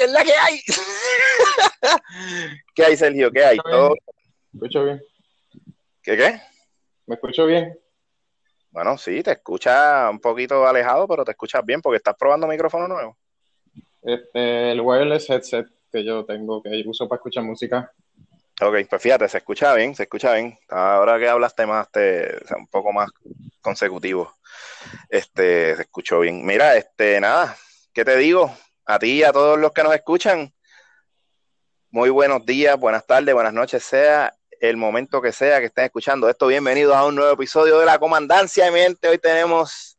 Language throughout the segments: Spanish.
¿qué es la que hay? ¿Qué hay, Sergio? ¿Qué hay? ¿Todo? ¿Me escucho bien? ¿Qué qué? ¿Me escucho bien? Bueno, sí, te escucha un poquito alejado, pero te escuchas bien porque estás probando micrófono nuevo. Este, el wireless headset que yo tengo, que uso para escuchar música. Ok, pues fíjate, se escucha bien, se escucha bien. Ahora que hablaste más, te, o sea, un poco más consecutivo, este, se escuchó bien. Mira, este, nada, ¿qué te digo? A ti y a todos los que nos escuchan, muy buenos días, buenas tardes, buenas noches, sea el momento que sea que estén escuchando esto. Bienvenidos a un nuevo episodio de La Comandancia de Mente. Hoy tenemos,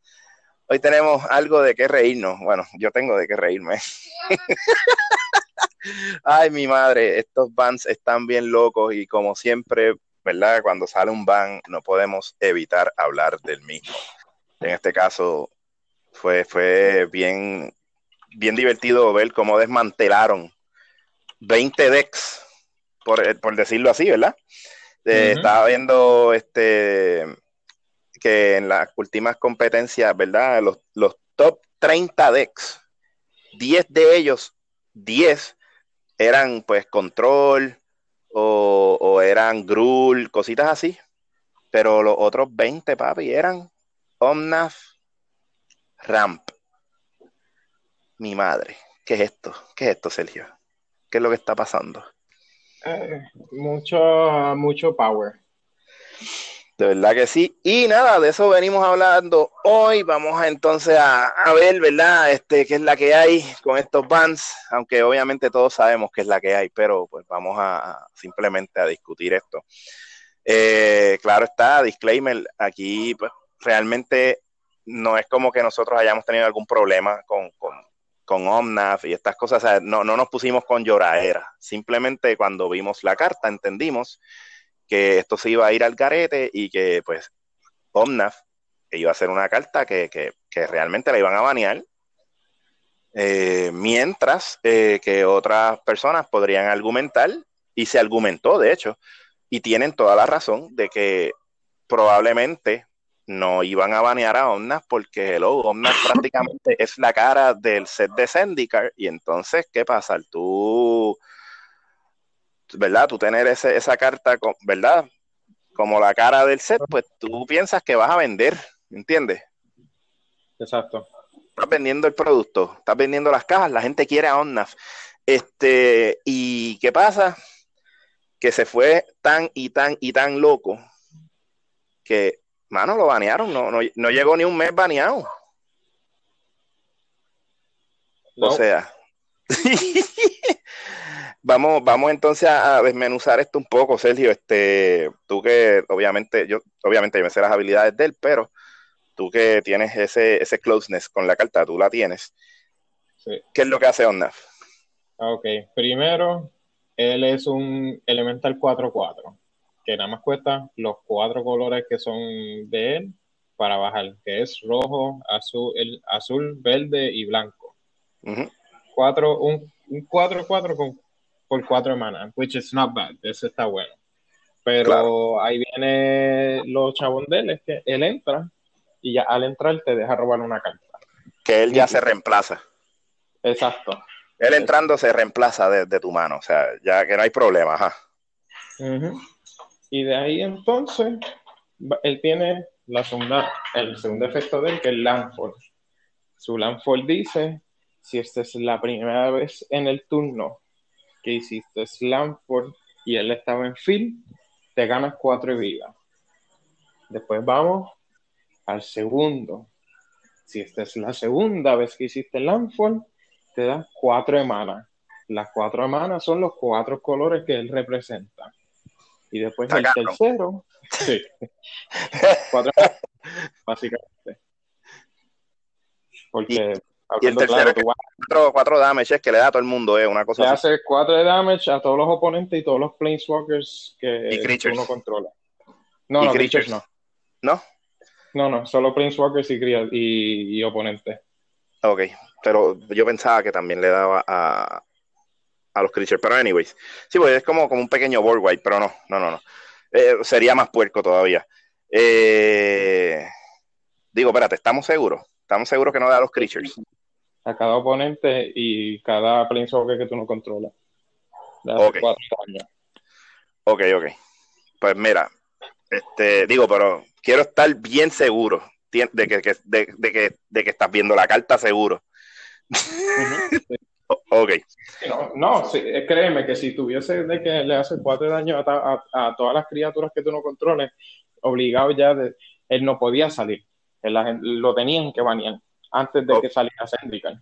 hoy tenemos algo de qué reírnos. Bueno, yo tengo de qué reírme. Ay, mi madre, estos bands están bien locos y como siempre, ¿verdad? Cuando sale un band no podemos evitar hablar del mismo. En este caso fue, fue bien, bien divertido ver cómo desmantelaron 20 decks, por, por decirlo así, ¿verdad? Eh. Estaba viendo este que en las últimas competencias, ¿verdad? Los, los top 30 decks, 10 de ellos, 10 eran pues control o, o eran Gruul, cositas así. Pero los otros 20, papi, eran Omnaf Ramp. Mi madre, ¿qué es esto? ¿Qué es esto, Sergio? ¿Qué es lo que está pasando? Eh, mucho, mucho power. De verdad que sí. Y nada, de eso venimos hablando hoy. Vamos a, entonces a, a ver, ¿verdad? Este, qué es la que hay con estos bands, aunque obviamente todos sabemos qué es la que hay, pero pues vamos a, simplemente a discutir esto. Eh, claro está, disclaimer, aquí pues realmente no es como que nosotros hayamos tenido algún problema con, con, con Omnaf y estas cosas, no, no nos pusimos con lloradera, simplemente cuando vimos la carta entendimos que esto se iba a ir al garete y que pues Omnaf iba a hacer una carta que, que, que realmente la iban a banear, eh, mientras eh, que otras personas podrían argumentar, y se argumentó de hecho, y tienen toda la razón de que probablemente no iban a banear a Omnaf porque hello, Omnaf prácticamente es la cara del set de Zendikar y entonces, ¿qué pasa? Tú, ¿verdad? Tú tener ese, esa carta, con- ¿verdad? Como la cara del set, pues tú piensas que vas a vender, ¿entiendes? Exacto. Estás vendiendo el producto, estás vendiendo las cajas, la gente quiere a Omnaf. Este, ¿y qué pasa? Que se fue tan y tan y tan loco que, mano, lo banearon, no, no, no llegó ni un mes baneado. No, O sea, vamos, vamos entonces a, desmenuzar esto un poco, Sergio. Este, tú que obviamente, yo, obviamente yo me sé las habilidades de él, pero tú que tienes ese, ese closeness con la carta, tú la tienes. sí. ¿Qué es lo que hace Omnaf? Ah, Ok, primero, él es un Elemental 4-4, que nada más cuesta los cuatro colores que son de él para bajar, que es rojo, azul, el, azul, verde y blanco. Cuatro, un, un 4-4 con, por cuatro manas, which is not bad, eso está bueno. Pero Claro. ahí viene los chabón de él, es que él entra y ya al entrar te deja robar una carta. Que él ya se reemplaza. Exacto. Él entrando se reemplaza de, de tu mano, o sea, ya que no hay problema, ajá. Y de ahí entonces, él tiene la segunda, el segundo efecto de él, que es Landfall. Su Landfall dice, si esta es la primera vez en el turno que hiciste Landfall y él estaba en field, te ganas cuatro de vida. Después vamos al segundo. Si esta es la segunda vez que hiciste Landfall, te da cuatro de mana. Las cuatro de mana son los cuatro colores que él representa. Y después Está el tercero, sí, cuatro básicamente. Porque Y el tercero claro, que- Cuatro, cuatro damages que le da a todo el mundo, es una cosa así. hacer cuatro de damage a todos los oponentes y todos los planeswalkers que uno controla. No, Y no, creatures. creatures no. ¿No? No, no, solo planeswalkers y, y, y oponentes. Ok, pero yo pensaba que también le daba a, a los creatures, pero anyways. Sí, pues es como, como un pequeño board wipe, pero no, no, no, no. Eh, sería más puerco todavía. Eh, digo, espérate, ¿estamos seguros? ¿Estamos seguros que no da a los creatures? a cada oponente y cada planeswalker que tú no controlas. Ok. Ok, ok. Pues mira, este, digo, pero quiero estar bien seguro de que, de, que, de que estás viendo la carta seguro. Ok. No, no créeme que si tuviese de que le hace cuatro daños a, a, todas las criaturas que tú no controles, obligado ya, de, él no podía salir. lo tenían que banear antes de que saliera Zendikar.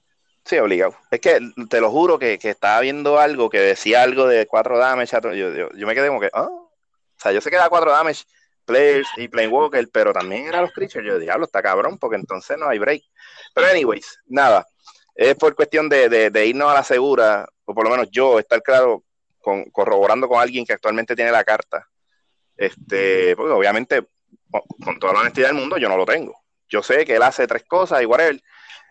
Sí, obligado. Es que te lo juro que, estaba viendo algo que decía algo de cuatro damage. Yo, yo, me quedé como que, ah, o sea, yo sé que da cuatro damage players y walker pero también era los creatures. Yo, diablo, está cabrón, porque entonces no hay break. Pero, anyways, nada. Es por cuestión de, irnos a la segura, o por lo menos yo, estar claro, corroborando con alguien que actualmente tiene la carta. Este, porque obviamente, con toda la honestidad del mundo, yo no lo tengo. Yo sé que él hace tres cosas y whatever.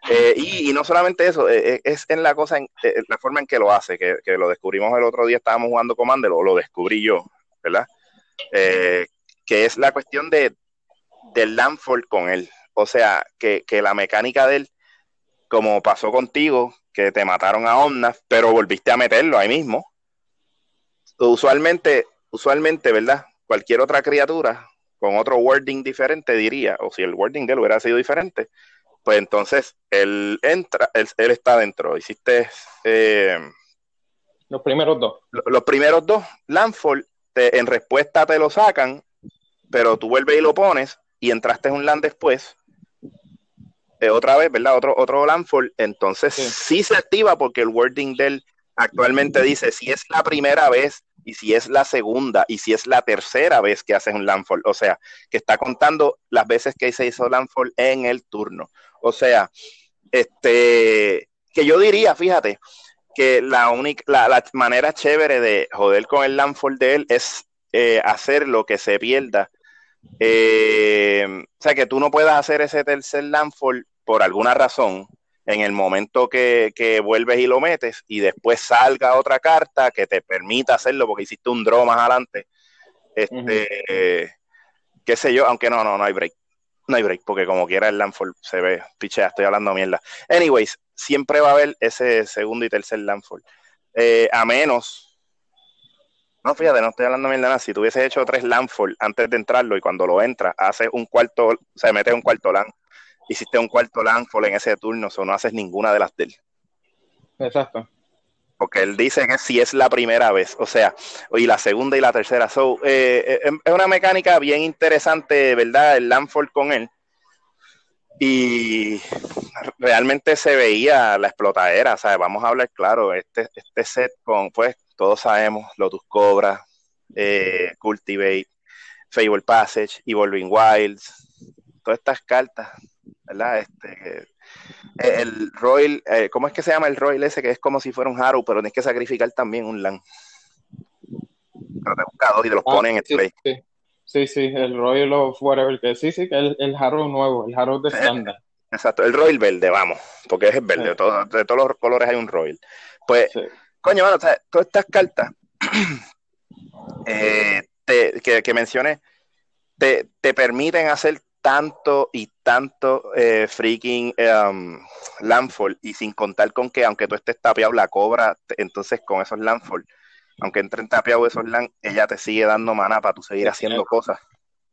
Eh, y, no solamente eso, eh, eh, es en la cosa, en, la forma en que lo hace, que, lo descubrimos el otro día, estábamos jugando Commander, o lo descubrí yo, ¿verdad? que es la cuestión de, del landfall con él. O sea, que, la mecánica de él, como pasó contigo, que te mataron a Omnaf, pero volviste a meterlo ahí mismo. Usualmente, usualmente, ¿verdad? Cualquier otra criatura con otro wording diferente diría, o si el wording de él hubiera sido diferente, pues entonces él entra, él, está dentro. Hiciste eh, los primeros dos. Los primeros dos, Landfall, en respuesta te lo sacan, pero tú vuelves y lo pones y entraste en un land después. Eh, otra vez, ¿verdad? Otro, otro Landfall, entonces sí. se activa porque el wording de él actualmente dice si es la primera vez y si es la segunda y si es la tercera vez que haces un landfall, o sea, que está contando las veces que se hizo landfall en el turno. O sea, este, que yo diría, fíjate, que la única, la, manera chévere de joder con el landfall de él es eh, hacer lo que se pierda. Eh, o sea, que tú no puedas hacer ese tercer landfall por alguna razón en el momento que, vuelves y lo metes y después salga otra carta que te permita hacerlo porque hiciste un draw más adelante. Este, qué sé yo, aunque no, no, no hay break. No hay break, porque como quiera el landfall se ve, pichea, estoy hablando mierda. Anyways, siempre va a haber ese segundo y tercer landfall. Eh, a menos, no, fíjate, no estoy hablando mierda nada. Si tú hecho tres landfall antes de entrarlo y cuando lo entras, haces un cuarto, se mete un cuarto land hiciste un cuarto landfall en ese turno, o no haces ninguna de las de él. Exacto. Porque él dice que si es la primera vez, o sea, y la segunda y la tercera. So, eh, eh, em, es una mecánica bien interesante, ¿verdad? El landfall con él. Y realmente se veía la explotadera, sea, Vamos a hablar claro, este, este set con, pues, todos sabemos, Lotus Cobra, eh, Cultivate, Fable Passage, Evolving Wilds, todas estas cartas ¿verdad? Este, eh, el Royal, eh, ¿cómo es que se llama el Royal ese? Que es como si fuera un Haru, pero tienes que sacrificar también un LAN. Pero te buscado y te los ah, ponen en el sí, play. Sí. sí. el Royal of whatever, que sí, sí, que el, el Haru nuevo, el Haru de estándar. Exacto, el Royal verde, vamos, porque es el verde, de, todos los colores hay un Royal. Pues, coño, bueno, todas estas cartas eh, que, que mencioné te, te permiten hacer tanto y tanto eh, freaking um, landfall y sin contar con que aunque tú estés tapeado la cobra, entonces con esos landfall, aunque entren tapeados esos land, ella te sigue dando mana para tú seguir haciendo cosas.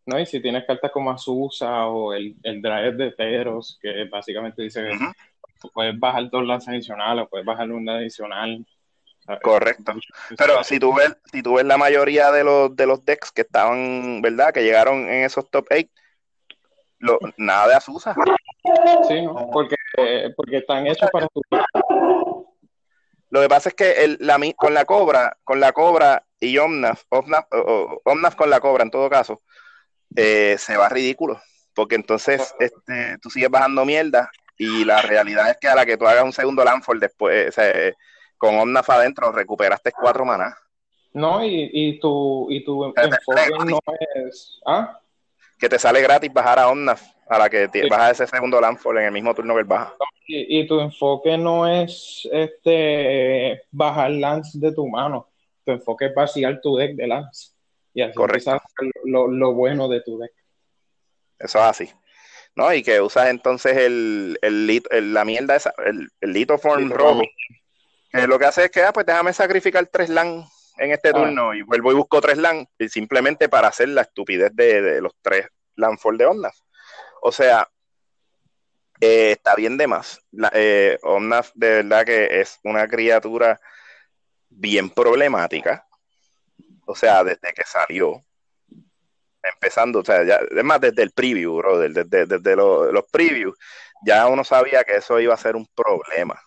No, y si tienes cartas como Azusa o el, el Drive de Teros, que básicamente dice que puedes bajar dos lanzas adicionales o puedes bajar una adicional. Correcto. Pero si tú ves, si tú ves la mayoría de los, de los decks que estaban, ¿verdad? Que llegaron en esos top 8, nada de Azusa. Sí, ¿no? porque, porque están hechos para tu Lo que pasa es que el, la, con la cobra, con la cobra y Omnaf, Omnaf, con la cobra en todo caso, eh, se va ridículo. Porque entonces este, tú sigues bajando mierda y la realidad es que a la que tú hagas un segundo landfall después, con Omnaf adentro, recuperaste cuatro manas. No, y, y tu, y tu enfoque no es. ¿Ah? que te sale gratis bajar a Omnaf a la que te, bajas ese segundo landfall en el mismo turno que él baja. Y, tu enfoque no es este bajar lance de tu mano, tu enfoque es vaciar tu deck de lance. Y así Correcto. Lo, lo, bueno de tu deck. Eso es así. ¿no? Y que usas entonces el, el, la mierda esa, el, el litoform rojo. Que lo que hace es que, ah, pues déjame sacrificar tres LAN en este ah. turno y vuelvo y busco tres LAN simplemente para hacer la estupidez de, los tres LAN de ondas. O sea, eh, está bien de más. La, eh, de verdad que es una criatura bien problemática. O sea, desde que salió. Empezando, o sea, ya, es más, desde el preview, bro, desde, desde, los previews, ya uno sabía que eso iba a ser un problema.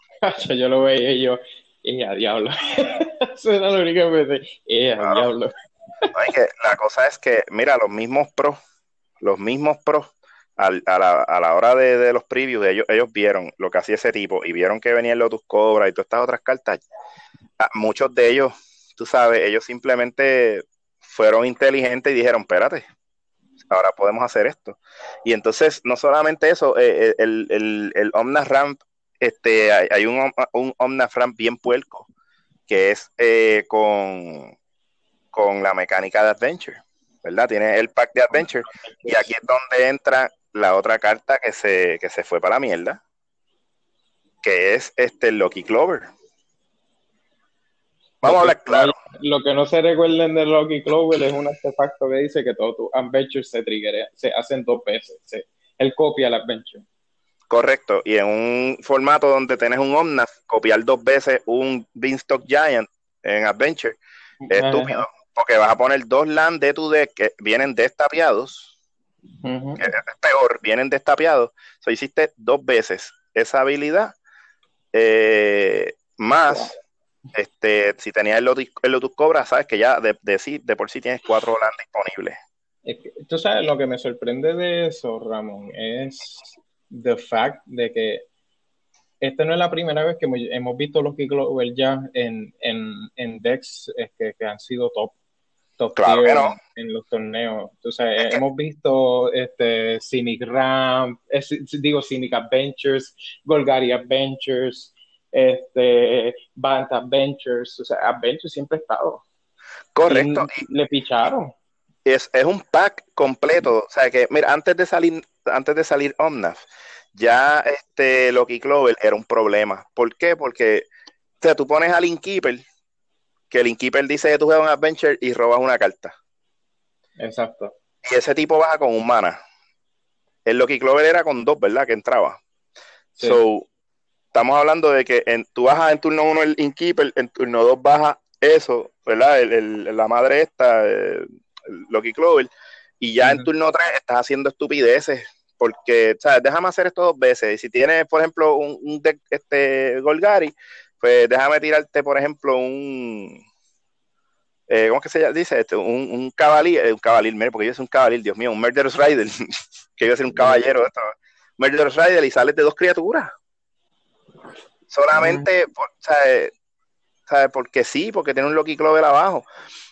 Yo lo veía y yo, y a diablo. eso era lo único que me decía, a diablo. la cosa es que, mira, los mismos pros, los mismos pros, a, la, a la hora de, los previews, ellos, ellos vieron lo que hacía ese tipo y vieron que venía el Lotus Cobra y todas estas otras cartas. Ah, muchos de ellos, tú sabes, ellos simplemente fueron inteligentes y dijeron, espérate, ahora podemos hacer esto. Y entonces, no solamente eso, eh, eh, el, el, el Omna Ramp, este, hay, un, un Omna Ramp bien puerco, que es eh, con, con la mecánica de Adventure, ¿verdad? Tiene el pack de Adventure, y aquí es donde entra la otra carta que se, que se fue para la mierda, que es este Loki Clover. Vamos a hablar claro. Lo que no se recuerden de Loki Clover es un artefacto que dice que todos tus adventures se se hacen dos veces. él copia el adventure. Correcto, y en un formato donde tenés un Omnath, copiar dos veces un Beanstalk Giant en Adventure es estúpido, porque vas a poner dos land de tu deck que vienen destapiados, es peor, vienen destapiados, so hiciste dos veces esa habilidad, eh, más este, si tenías el Lotus, Cobra, sabes que ya de, de, de por sí tienes cuatro LAN disponibles. tú sabes, lo que me sorprende de eso, Ramón, es the fact de que esta no es la primera vez que hemos visto los Global ya en, en, en decks que, que, han sido top, top claro en, los torneos. Entonces, hemos visto este, Cynic Ramp, digo Cynic Adventures, Golgari Adventures, este, Band Adventures, o sea, Adventures siempre ha estado. Correcto. le picharon. Es, es, un pack completo, o sea que, mira, antes de salir, antes de salir Omnaf, ya este Loki Clover era un problema. ¿Por qué? Porque, o sea, tú pones al Inkeeper, que el Inkeeper dice que tú juegas un Adventure y robas una carta. Exacto. Y ese tipo baja con un mana. El Loki Clover era con dos, ¿verdad? Que entraba. So, estamos hablando de que en, tú bajas en turno 1 el Inkeeper, en turno 2 baja eso, ¿verdad? la madre esta, el, Loki Clover, y ya en turno 3 estás haciendo estupideces, porque, ¿sabes? Déjame hacer esto dos veces. Y si tienes, por ejemplo, un, un este Golgari, pues déjame tirarte, por ejemplo, un. Eh, ¿Cómo es que se dice esto? Un, un caballero, eh, un caballero, porque yo soy un caballero, Dios mío, un Murderous Rider, que yo soy un caballero esto. Murderous Rider y sales de dos criaturas. Solamente, ¿sabes? Porque sí, porque tiene un Loki Clover abajo.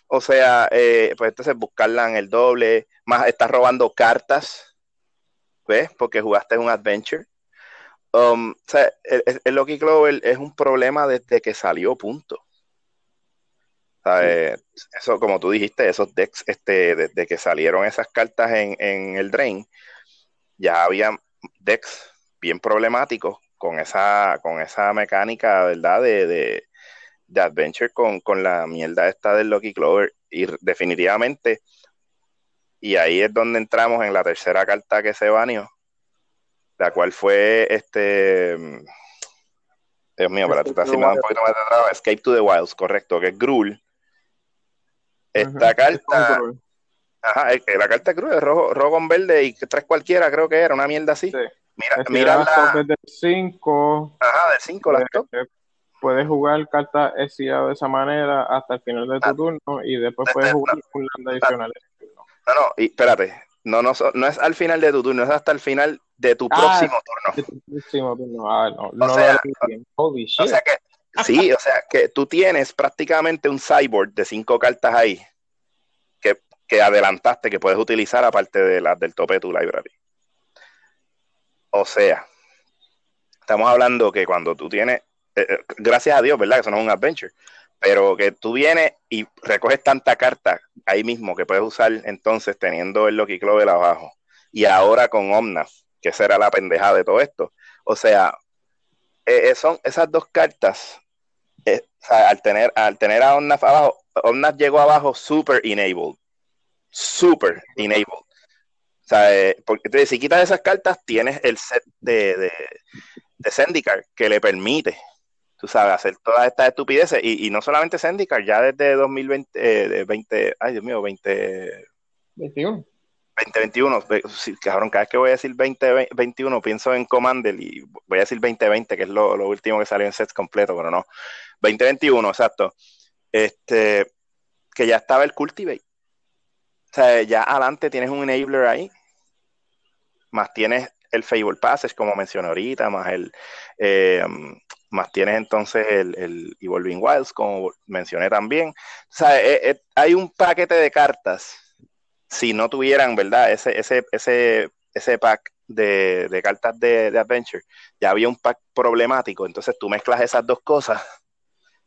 O sea, eh, pues entonces buscarla en el doble, más estás robando cartas, ¿ves? Porque jugaste un adventure. Um, o sea, el, Loki Clover es un problema desde que salió, punto. Eso, como tú dijiste, esos decks, este, desde que salieron esas cartas en, en el Drain, ya había decks bien problemáticos con esa, con esa mecánica, ¿verdad? De, Adventure con, la mierda esta del Lucky Clover. Y definitivamente, y ahí es donde entramos en la tercera carta que se baneó, la cual fue este. Dios mío, para tratar un poquito más de trabajo. Escape to the Wilds, correcto, que es Grul. Esta carta. Ajá, la carta es Grul, es rojo, rojo con verde y tres cualquiera, creo que era, una mierda así. Sí. Mira, mira la... Desde 5. Ajá, de 5 las top. Puedes jugar cartas SIA de esa manera hasta el final de tu ah. turno y después puedes jugar un land adicional. No, no, y espérate. No, no, no es al final de tu turno, es hasta el final de tu ah, próximo turno. De tu próximo turno. Ah, no, no o sea, o sea que, sí, o sea que tú tienes prácticamente un cyborg de cinco cartas ahí que, que adelantaste que puedes utilizar aparte de las del tope de tu library. O sea, estamos hablando que cuando tú tienes, eh, eh, gracias a Dios, ¿verdad? Que eso no es un adventure, pero que tú vienes y recoges tanta carta ahí mismo que puedes usar entonces teniendo el Loki Clover abajo y ahora con Omnath que esa era la pendeja de todo esto. O sea, eh, son esas dos cartas, al, tener, al tener a Omnath abajo, Omnath llegó abajo super enabled. Super enabled. O sea, porque si quitas esas cartas, tienes el set de, de, de que le permite, tú sabes, hacer todas estas estupideces. Y, no solamente Zendikar, ya desde 2020, 20, ay Dios mío, 20... 21. 2021, cabrón, cada vez que voy a decir 2021 pienso en Commander y voy a decir 2020, que es lo, último que salió en sets completo, pero no. 2021, exacto. Este, que ya estaba el Cultivate. O sea, ya adelante tienes un enabler ahí, más tienes el Fable Passage, como mencioné ahorita, más el eh, más tienes entonces el, el, Evolving Wilds, como mencioné también. O sea, eh, eh, hay un paquete de cartas si no tuvieran, ¿verdad? Ese, ese, ese, ese pack de, de cartas de, de, Adventure, ya había un pack problemático. Entonces tú mezclas esas dos cosas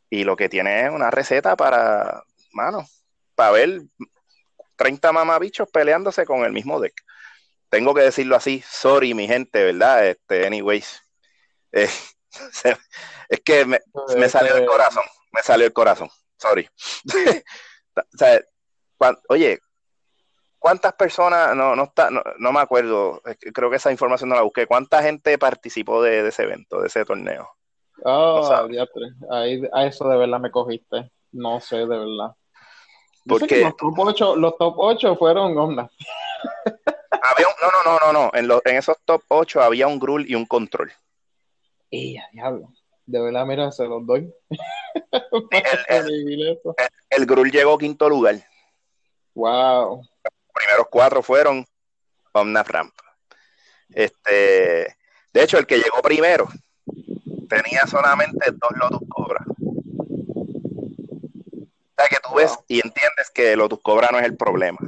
y lo que tiene es una receta para, mano, para ver 30 mamabichos peleándose con el mismo deck. Tengo que decirlo así, sorry mi gente, ¿verdad? Este, anyways. Eh, es que me, me, salió el corazón, me salió el corazón, sorry. o sea, oye, ¿Cuántas personas, no, no, está, no, me acuerdo, creo que esa información no la busqué, ¿cuánta gente participó de, ese evento, de ese torneo? Oh, ahí, a eso de verdad me cogiste, no sé, de verdad. Porque los top 8, los top 8 fueron. Había no, no, no, no, no, en, en esos top 8 había un grul y un control. ¡Ella, diablo! De verdad, mira, se los doy. el, el, grul llegó quinto lugar. Wow primeros cuatro fueron Omna Ramp. Este, de hecho, el que llegó primero tenía solamente dos Lotus Cobra. O sea que tú ves y entiendes que Lotus Cobra no es el problema.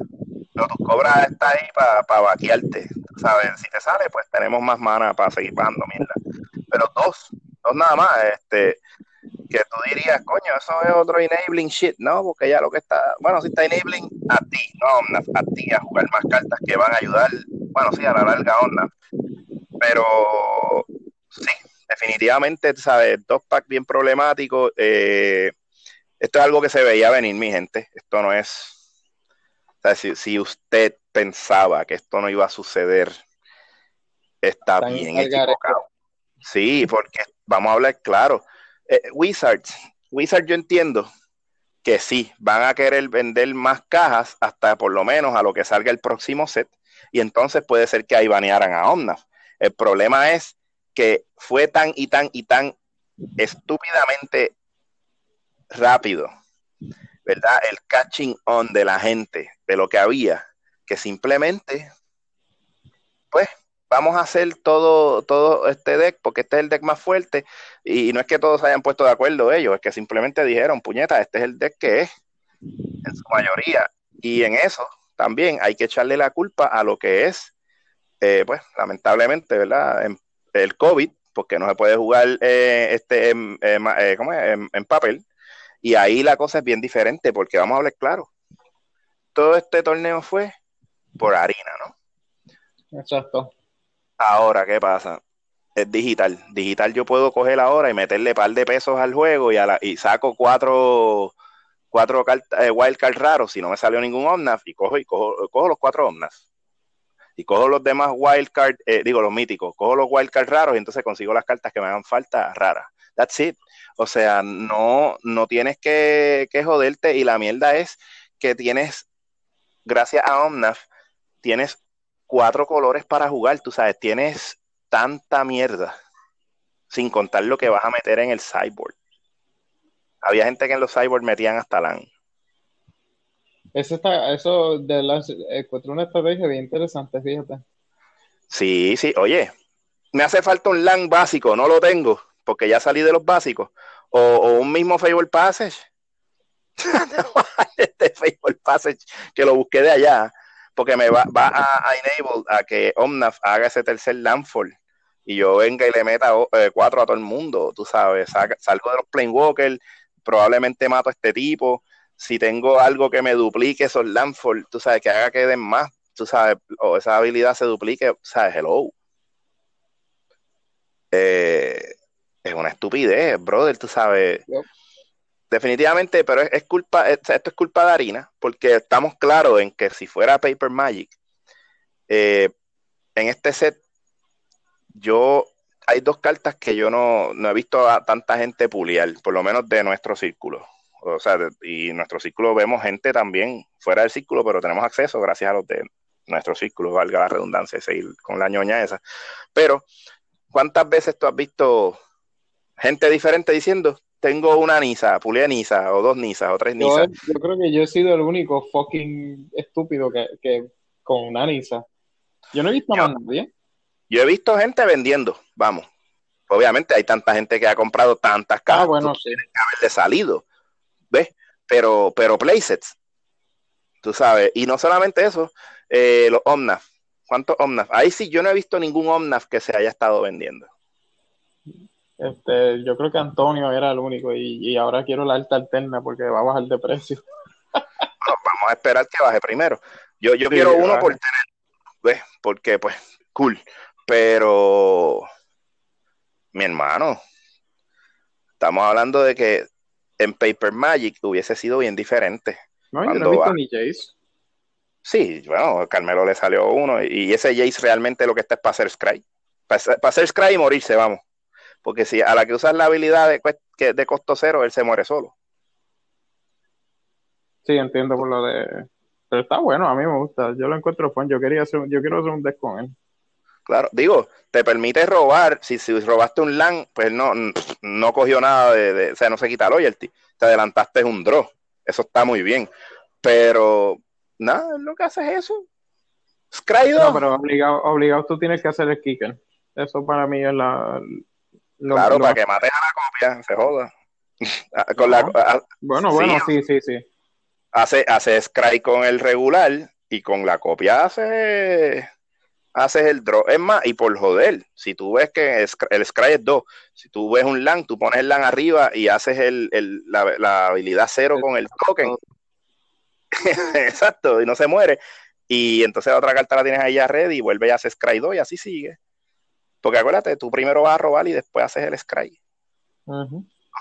Lotus Cobra está ahí para pa vaquearte. ¿Sabes? Si te sale, pues tenemos más mana para seguir bajando mierda. Pero dos, dos nada más. Este, que tú dirías, coño, eso es otro enabling shit, ¿no? Porque ya lo que está, bueno, si está enabling a ti, ¿no? A ti a jugar más cartas que van a ayudar, bueno, sí, a la larga onda. Pero sí, definitivamente, ¿sabes? Dos packs bien problemáticos. Eh, esto es algo que se veía venir, mi gente. Esto no es. O sea, si, si usted pensaba que esto no iba a suceder, está bien equivocado. Sí, porque vamos a hablar claro eh, Wizards, Wizards yo entiendo que sí, van a querer vender más cajas hasta por lo menos a lo que salga el próximo set, y entonces puede ser que ahí banearan a Omnaf. El problema es que fue tan y tan y tan estúpidamente rápido, ¿verdad? El catching on de la gente, de lo que había, que simplemente, pues, vamos a hacer todo, todo este deck, porque este es el deck más fuerte, y no es que todos hayan puesto de acuerdo ellos, es que simplemente dijeron, puñeta, este es el deck que es, en su mayoría. Y en eso también hay que echarle la culpa a lo que es, eh, pues, lamentablemente, ¿verdad? En, el COVID, porque no se puede jugar eh, este en, eh, ¿cómo es? en papel. Y ahí la cosa es bien diferente, porque vamos a hablar claro. Todo este torneo fue por harina, ¿no? Exacto. Ahora, ¿qué pasa? Es digital. Digital yo puedo coger ahora y meterle par de pesos al juego y, a la, y saco cuatro, cuatro eh, wildcards raros si no me salió ningún Omnaf y cojo y cojo, cojo los cuatro Omnaf. Y cojo los demás wildcards, eh, digo los míticos, cojo los wildcards raros y entonces consigo las cartas que me hagan falta raras. That's it. O sea, no, no tienes que, que joderte y la mierda es que tienes, gracias a Omnaf, tienes cuatro colores para jugar, tú sabes, tienes tanta mierda, sin contar lo que vas a meter en el cyborg. Había gente que en los cyborg metían hasta LAN. Eso, está, eso de las, encontré una estrategia bien interesante, fíjate. Sí, sí, oye, me hace falta un LAN básico, no lo tengo, porque ya salí de los básicos. O, un mismo Fable Passage. este Fable Passage que lo busqué de allá porque me va, va a, enable a que Omnaf haga ese tercer landfall y yo venga y le meta eh, cuatro a todo el mundo, tú sabes, salgo de los Planewalker, probablemente mato a este tipo, si tengo algo que me duplique esos landfall, tú sabes, que haga que den más, tú sabes, o esa habilidad se duplique, sabes, hello, eh, es una estupidez, brother, tú sabes. Definitivamente, pero es, culpa, esto es culpa de Harina, porque estamos claros en que si fuera Paper Magic, eh, en este set, yo hay dos cartas que yo no, he visto a tanta gente puliar, por lo menos de nuestro círculo. O sea, y en nuestro círculo vemos gente también fuera del círculo, pero tenemos acceso gracias a los de nuestro círculo, valga la redundancia, seguir con la ñoña esa. Pero, ¿cuántas veces tú has visto gente diferente diciendo, tengo una Nisa, pulé Nisa, o dos Nisas, o tres Nisas? Yo, creo que yo he sido el único fucking estúpido que, con una Nisa. Yo no he visto más nadie. Yo he visto gente vendiendo, vamos. Obviamente hay tanta gente que ha comprado tantas ah, cajas. bueno, sí. Que salido, ¿ves? Pero, pero playsets, tú sabes. Y no solamente eso, eh, los Omnaf. ¿Cuántos Omnaf? Ahí sí yo no he visto ningún Omnaf que se haya estado vendiendo. Este, yo creo que Antonio era el único y, ahora quiero la alta alterna porque va a bajar de precio. vamos a esperar que baje primero. Yo, yo quiero uno por tener, ¿ves? Porque pues, cool. Pero, mi hermano, estamos hablando de que en Paper Magic hubiese sido bien diferente. No, yo no he visto ni Jace. Sí, bueno, a Carmelo le salió uno y ese Jace realmente lo que está es para hacer Scry. Para, hacer Scry y morirse, vamos. Porque si a la que usas la habilidad de, de costo cero, él se muere solo. Sí, entiendo por lo de. Pero está bueno, a mí me gusta. Yo lo encuentro fun. Yo quería hacer, yo quiero hacer un deck con él. Claro, digo, te permite robar, si, si robaste un LAN, pues no, no cogió nada de, o sea, no se quita loyalty, te adelantaste un draw, eso está muy bien, pero nada, lo que hace es eso. Scry No, pero obligado, obligado tú tienes que hacer el kicker, eso para mí es la... claro, para que mates a la copia, se joda. con la, bueno, bueno, sí, sí, sí. Hace, hace Scry con el regular y con la copia hace haces el draw. Es más, y por joder, si tú ves que el Scry es 2, si tú ves un LAN, tú pones el LAN arriba y haces el, la, habilidad cero con el token. Exacto, y no se muere. Y entonces la otra carta la tienes ahí ya ready y vuelve y hace Scry 2 y así sigue. Porque acuérdate, tú primero vas a robar y después haces el Scry.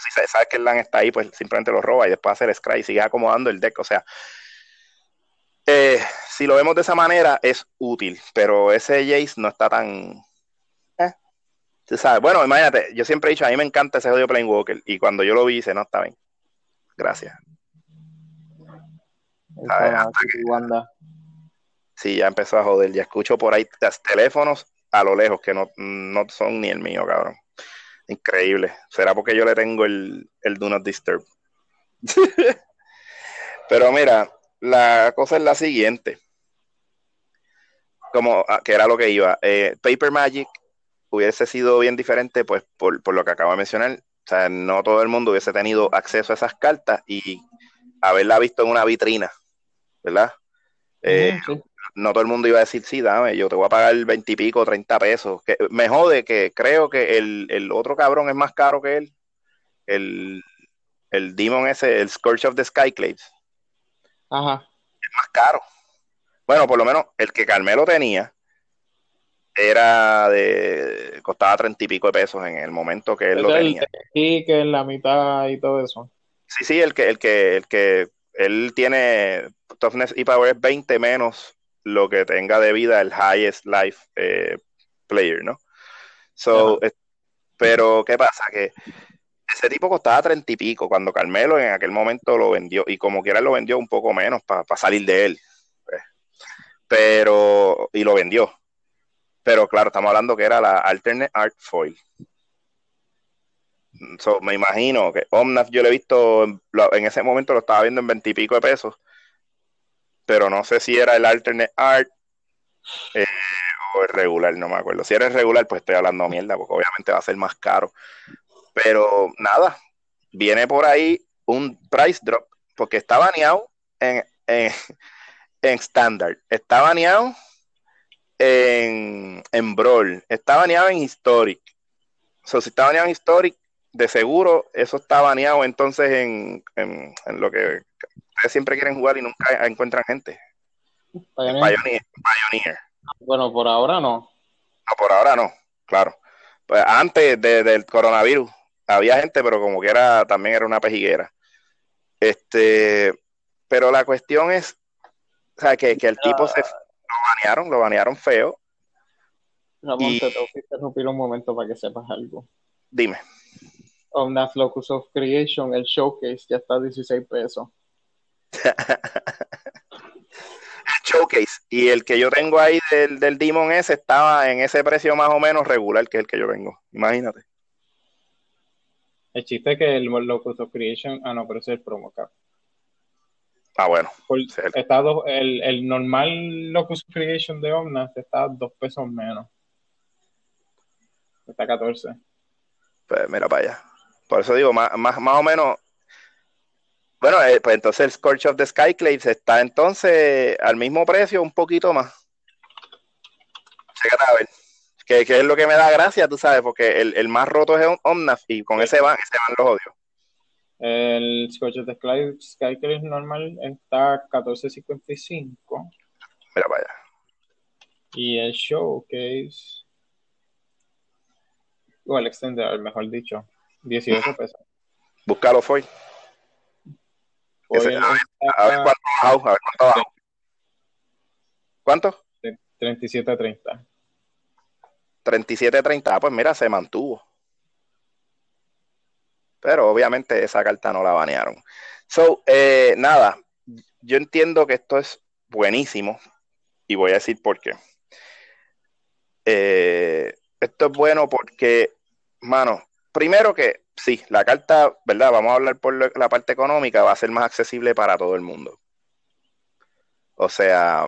si sabes que el LAN está ahí, pues simplemente lo roba y después hace el Scry y sigues acomodando el deck. O sea, eh, si lo vemos de esa manera, es útil, pero ese Jace no está tan. Eh, sabes? Bueno, imagínate, yo siempre he dicho, a mí me encanta ese jodido Playing Walker, y cuando yo lo vi, dice, no, está bien. Gracias. Sí, ya empezó a joder, ya escucho por ahí teléfonos a lo lejos, que no, son ni el mío, cabrón. Increíble. ¿Será porque yo le tengo el, el Do Not Disturb? Pero mira, la cosa es la siguiente. Como ah, que era lo que iba. Eh, Paper Magic hubiese sido bien diferente, pues, por, lo que acabo de mencionar. O sea, no todo el mundo hubiese tenido acceso a esas cartas y haberla visto en una vitrina, ¿verdad? Eh, no todo el mundo iba a decir, sí, dame, yo te voy a pagar veintipico, treinta pesos. Que, me jode que creo que el, otro cabrón es más caro que él. El, el Demon ese, el Scourge of the Skyclades. Ajá. Es más caro. Bueno, por lo menos el que Carmelo tenía era de. costaba treinta y pico de pesos en el momento que él lo tenía. Sí, que en la mitad y todo eso. Sí, sí, el que, el que, el que él tiene toughness y power es 20 menos lo que tenga de vida el highest life eh, player, ¿no? So, pero, ¿qué pasa? Que ese tipo costaba treinta y pico cuando Carmelo en aquel momento lo vendió y como quiera lo vendió un poco menos para salir de él. Pues. Pero, y lo vendió. Pero claro, estamos hablando que era la Alternate Art Foil. So, me imagino que Omnaf yo lo he visto, en ese momento lo estaba viendo en veintipico de pesos, pero no sé si era el Alternate Art eh, o el regular, no me acuerdo. Si era el regular, pues estoy hablando mierda, porque obviamente va a ser más caro. Pero nada, viene por ahí un price drop, porque está baneado en, en, en Standard, está baneado en, en Brawl, está baneado en Historic. O si está baneado en Historic, de seguro eso está baneado entonces en, en, lo que ustedes siempre quieren jugar y nunca encuentran gente. Pioneer. Pioneer. Bueno, por ahora no. No, por ahora no, claro. Pues antes del coronavirus había gente, pero como que era, también era una pejiguera. Este, pero la cuestión es, o sea, que, el tipo se lo banearon, lo banearon feo. Ramón, te tengo que interrumpir un momento para que sepas algo. Dime. Omnath Locus of Creation, el showcase ya está a 16 pesos. showcase. Y el que yo tengo ahí del, del Demon S estaba en ese precio más o menos regular que el que yo tengo. Imagínate. El chiste es que el Locus of Creation, ah no, pero ese es el promo cap. Ah, bueno. está el, el, normal Locus of Creation de Omnath está dos pesos menos. Está 14. Pues mira para allá. Por eso digo, más, más, más o menos bueno, eh, pues entonces el Scorch of the Skyclaves está entonces al mismo precio, un poquito más. a ver. Que, es lo que me da gracia, tú sabes, porque el, más roto es Omnaf y con ese van, ese van los odio. El Scorch of the Skyclaves normal está 14.55. Mira vaya. Y el Showcase. O el Extender, mejor dicho. 18 pesos. Búscalo, Foy a, ver, cuánto bajó, a ver cuánto bajó. ¿Cuánto? 37 30. 37 30, pues mira, se mantuvo. Pero obviamente esa carta no la banearon. So, eh, nada, yo entiendo que esto es buenísimo y voy a decir por qué. Eh, esto es bueno porque, mano, primero que sí, la carta, ¿verdad? Vamos a hablar por la parte económica, va a ser más accesible para todo el mundo. O sea,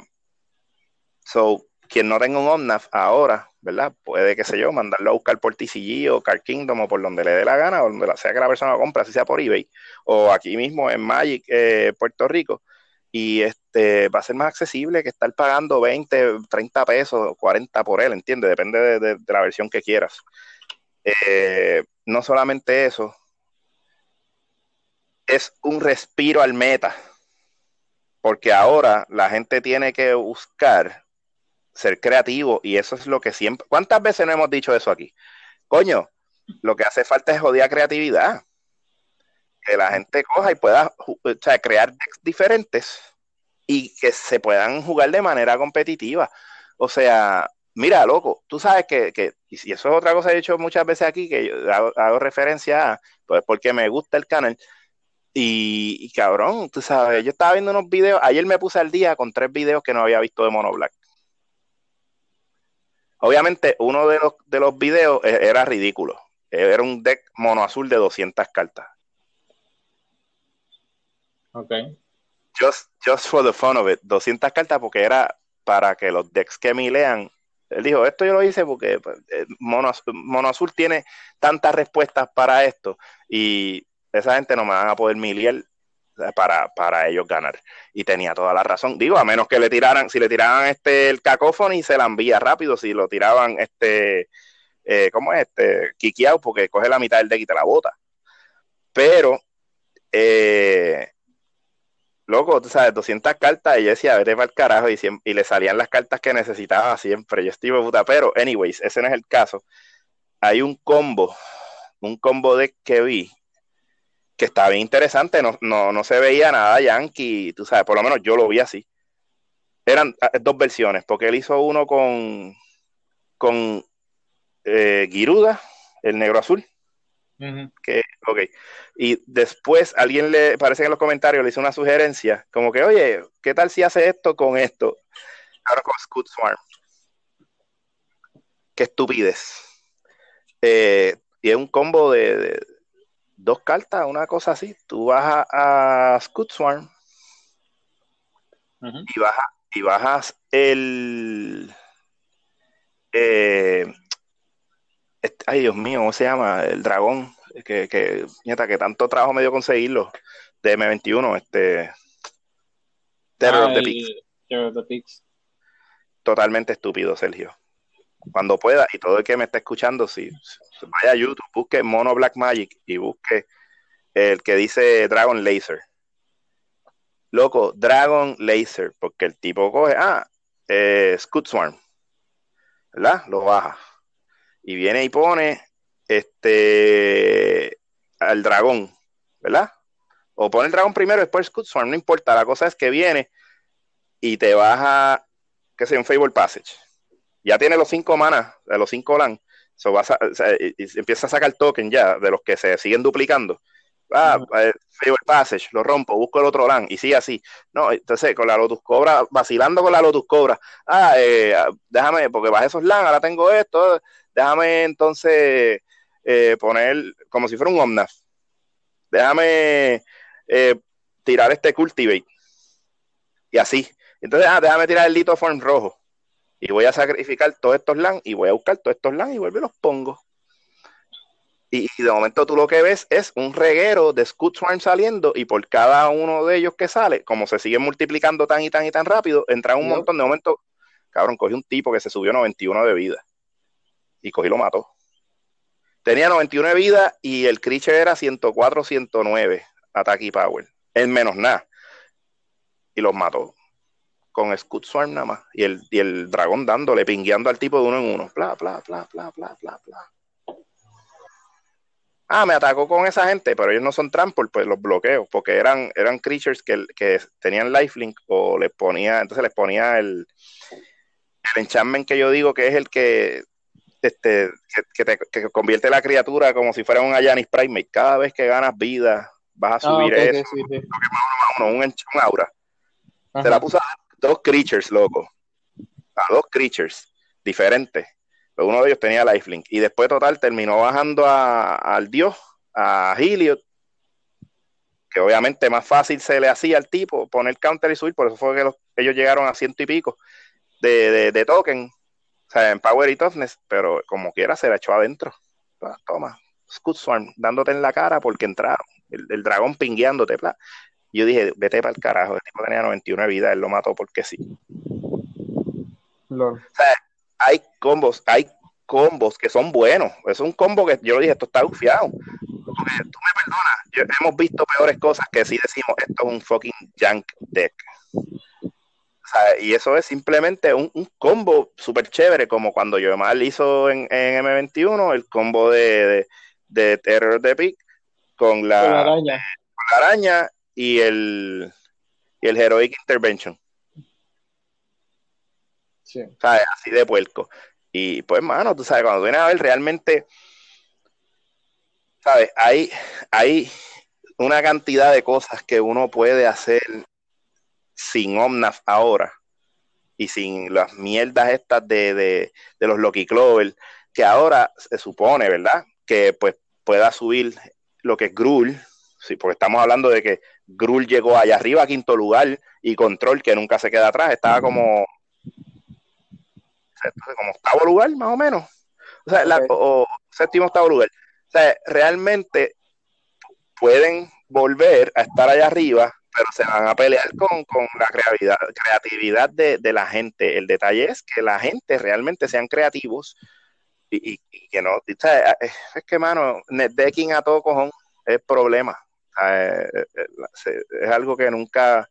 so, quien no tenga un Omnaf ahora, ¿verdad? Puede, qué sé yo, mandarlo a buscar por TCG o Car Kingdom o por donde le dé la gana, o donde sea que la persona lo compre, así sea por eBay, o aquí mismo en Magic, eh, Puerto Rico. Y este va a ser más accesible que estar pagando 20, 30 pesos, 40 por él, ¿entiendes? Depende de la versión que quieras. Eh, no solamente eso, es un respiro al meta, porque ahora la gente tiene que buscar ser creativo y eso es lo que siempre... ¿Cuántas veces no hemos dicho eso aquí? Coño, lo que hace falta es jodida creatividad. Que la gente coja y pueda crear decks diferentes y que se puedan jugar de manera competitiva. O sea, Mira, loco, tú sabes que, y eso es otra cosa que he dicho muchas veces aquí, que yo hago, referencia a, pues porque me gusta el canal. Y, cabrón, tú sabes, yo estaba viendo unos videos, ayer me puse al día con tres videos que no había visto de Mono Black. Obviamente, uno de los, de los videos e, era ridículo. Era un deck mono azul de 200 cartas. Ok. Just, just for the fun of it. 200 cartas porque era para que los decks que me lean él dijo, esto yo lo hice porque pues, eh, Mono, Azul tiene tantas respuestas para esto y esa gente no me van a poder miliar para, para ellos ganar. Y tenía toda la razón. Digo, a menos que le tiraran, si le tiraban este el cacófono y se la envía rápido, si lo tiraban este, eh, ¿cómo es? Este, kikiao, porque coge la mitad del deck y te la bota. Pero, eh, loco, tú sabes, 200 cartas, y yo decía, vete para el carajo, y, y le salían las cartas que necesitaba siempre. Yo estoy puta, pero, anyways, ese no es el caso. Hay un combo, un combo de que vi, que está bien interesante, no, no, se veía nada yankee, tú sabes, por lo menos yo lo vi así. Eran ah, dos versiones, porque él hizo uno con, con eh, Giruda, el negro azul, que, ok. Y después alguien le, parece que en los comentarios le hizo una sugerencia, como que, oye, ¿qué tal si hace esto con esto? Ahora con Scoot Swarm. Qué estupidez. Eh, y es un combo de, dos cartas, una cosa así. Tú vas a, Scoot Swarm y, baja, y bajas el. Eh, ay Dios mío, ¿cómo se llama? El dragón, que, que, que tanto trabajo me dio conseguirlo, de M21, este... Terror of the Peaks. Totalmente estúpido, Sergio. Cuando pueda, y todo el que me está escuchando, si vaya a YouTube, busque Mono Black Magic y busque el que dice Dragon Laser. Loco, Dragon Laser, porque el tipo coge, ah, eh, Scoot Swarm, ¿verdad? Lo baja y viene y pone este al dragón, ¿verdad? O pone el dragón primero, después Swarm, no importa. La cosa es que viene y te baja, que sea un Fable Passage. Ya tiene los cinco manas, de los cinco LAN. So vas a, y, empieza a sacar token ya de los que se siguen duplicando. Ah, eh, Fable Passage, lo rompo, busco el otro LAN y sigue así. No, entonces con la Lotus Cobra, vacilando con la Lotus Cobra. Ah, eh, déjame, porque bajé esos LAN, ahora tengo esto. Déjame entonces eh, poner como si fuera un Omnaf. Déjame eh, tirar este Cultivate. Y así. Entonces, ah, déjame tirar el Lito Form rojo. Y voy a sacrificar todos estos LAN y voy a buscar todos estos LAN y vuelvo y los pongo. Y, de momento tú lo que ves es un reguero de Scoot Swarm saliendo y por cada uno de ellos que sale, como se sigue multiplicando tan y tan y tan rápido, entra un montón de momentos. Cabrón, cogí un tipo que se subió 91 de vida y cogí lo mató. Tenía 91 de vida y el creature era 104, 109 ataque y power. En menos nada. Y los mató. Con Scoot Swarm nada más. Y el, y el dragón dándole, pingueando al tipo de uno en uno. Bla, bla, bla, bla, bla, bla, bla. Ah, me atacó con esa gente, pero ellos no son trample, pues los bloqueo, porque eran, eran creatures que, que tenían lifelink o les ponía, entonces les ponía el, el enchantment que yo digo que es el que este, que, te, convierte la criatura como si fuera un Ayanis Primate. Cada vez que ganas vida, vas a ah, subir eso. un, aura. Se la puso a dos creatures, loco. A dos creatures diferentes. Pero uno de ellos tenía lifelink. Y después, total, terminó bajando al dios, a Heliod. Que obviamente más fácil se le hacía al tipo poner counter y subir. Por eso fue que ellos llegaron a ciento y pico de, de, de token en Power y Toughness, pero como quiera se la echó adentro. Toma, Scoot Swarm, dándote en la cara porque entraron, el, dragón pingueándote. Yo dije, vete para el carajo, el tipo tenía 91 vida, él lo mató porque sí. hay combos, hay combos que son buenos. Es un combo que yo dije, esto está bufiado. Porque tú me perdonas, hemos visto peores cosas que si decimos, esto es un fucking junk deck y eso es simplemente un, combo súper chévere, como cuando yo mal hizo en, M21 el combo de, Terror de Pick con la, araña. y el, el Heroic Intervention. Sí. Así de puerco. Y pues, mano, tú sabes, cuando vienes a ver realmente, ¿sabes? Hay, hay una cantidad de cosas que uno puede hacer sin Omnaf ahora y sin las mierdas estas de, de, los Loki Clover, que ahora se supone, ¿verdad? Que pues pueda subir lo que es Grul, sí, porque estamos hablando de que Grul llegó allá arriba a quinto lugar y Control, que nunca se queda atrás, estaba como, como octavo lugar, más o menos. O sea, o séptimo octavo lugar. O sea, realmente pueden volver a estar allá arriba pero se van a pelear con, la creatividad, creatividad de, la gente. El detalle es que la gente realmente sean creativos y, que no, es que, mano, netdecking a todo cojón es problema. Es algo que nunca,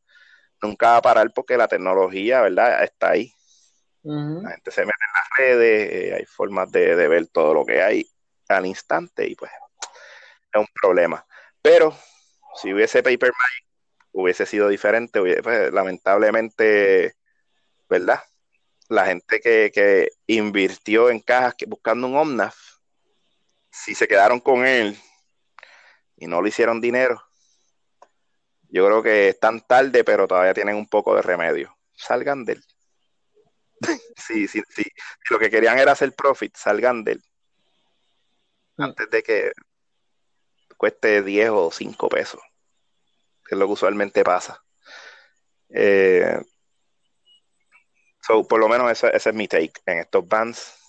nunca va a parar porque la tecnología, ¿verdad? Está ahí. La gente se mete en las redes, eh, hay formas de, de ver todo lo que hay al instante y pues es un problema. Pero si hubiese Paper Magic hubiese sido diferente, pues, lamentablemente, ¿verdad? La gente que, invirtió en cajas que, buscando un Omnaf, si se quedaron con él y no le hicieron dinero, yo creo que están tarde, pero todavía tienen un poco de remedio. Salgan de él. sí, sí, sí. Si lo que querían era hacer profit, salgan de él. Mm. Antes de que cueste 10 o 5 pesos que es lo que usualmente pasa. Eh, por lo menos ese, es mi take en estos bands,